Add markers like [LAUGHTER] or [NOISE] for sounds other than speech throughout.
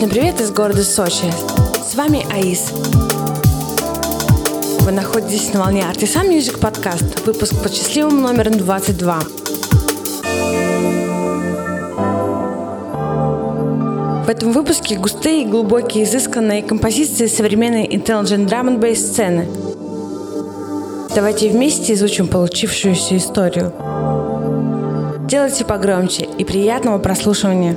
Солнечный привет из города Сочи. С вами Аис. Вы находитесь на волне Artisan Music Podcast, выпуск под счастливым номером 22. В этом выпуске густые, глубокие, изысканные композиции современной Intelligent Drum and Bass сцены. Давайте вместе изучим получившуюся историю. Делайте погромче и приятного прослушивания.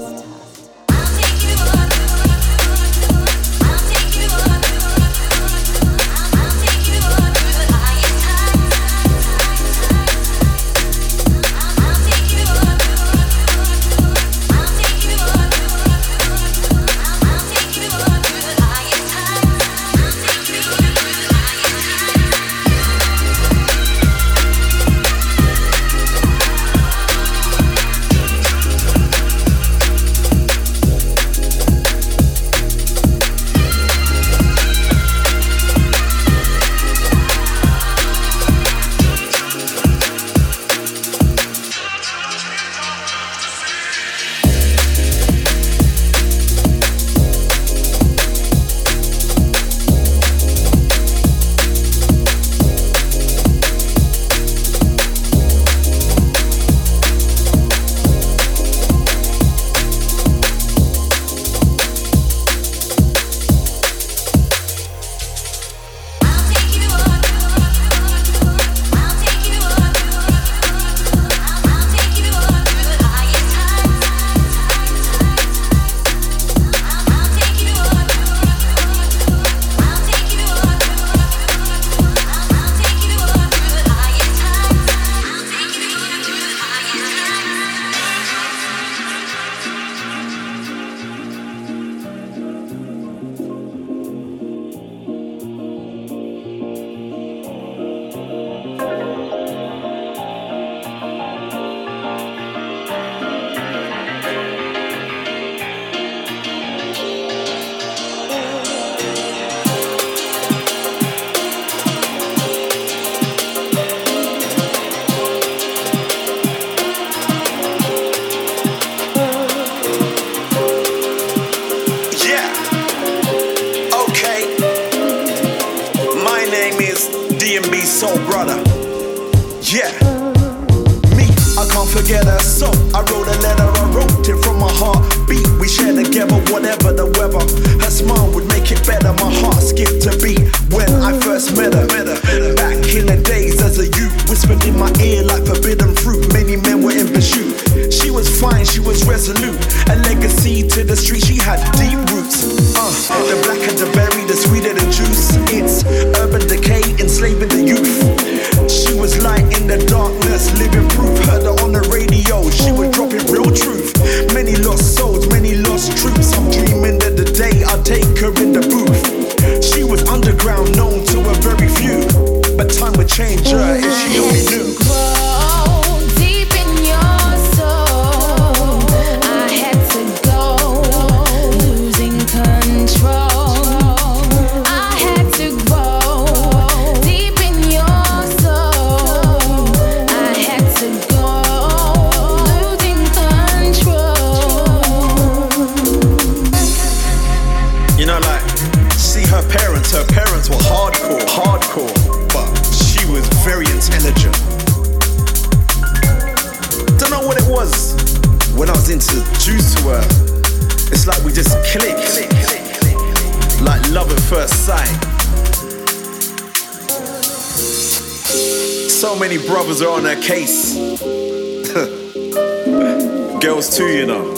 So many brothers are on that case. [LAUGHS] Girls too, you know.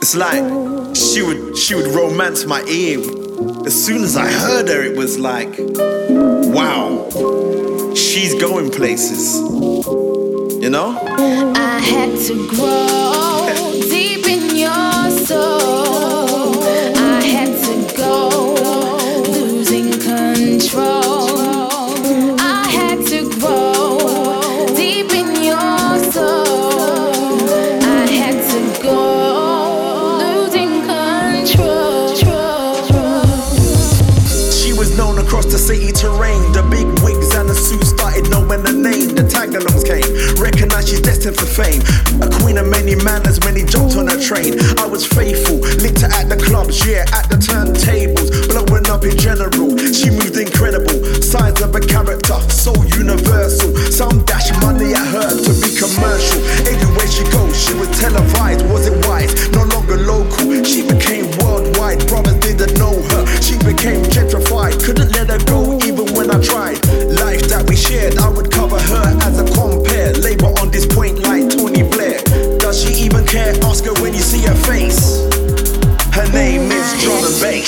It's like she would she would romance my ear. As soon as I heard her, it was like, wow, she's going places. You know? I had to grow. for fame. A queen of many manners many jumped on a train. I was faithful, licked her at the clubs, yeah, at the turntables. Blowing up in general, she moved incredible. Signs of a character, so universal. Some dash money at her to be commercial. Everywhere she goes, she was televised. Was it wise? No longer local, she became worldwide. Brothers didn't know her, she became gentrified. Couldn't let her go even when I tried. Her name is Jordan Banks.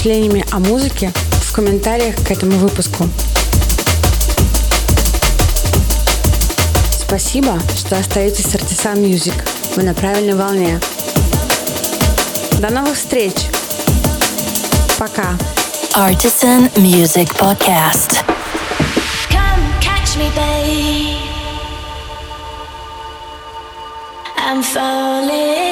Впечатлениями о музыке в комментариях к этому выпуску. Спасибо, что остаетесь с Artisan Music. Вы на правильной волне. До новых встреч. Пока. Artisan Music Podcast. Come catch me, babe. I'm falling.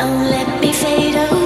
Don't let me fade away.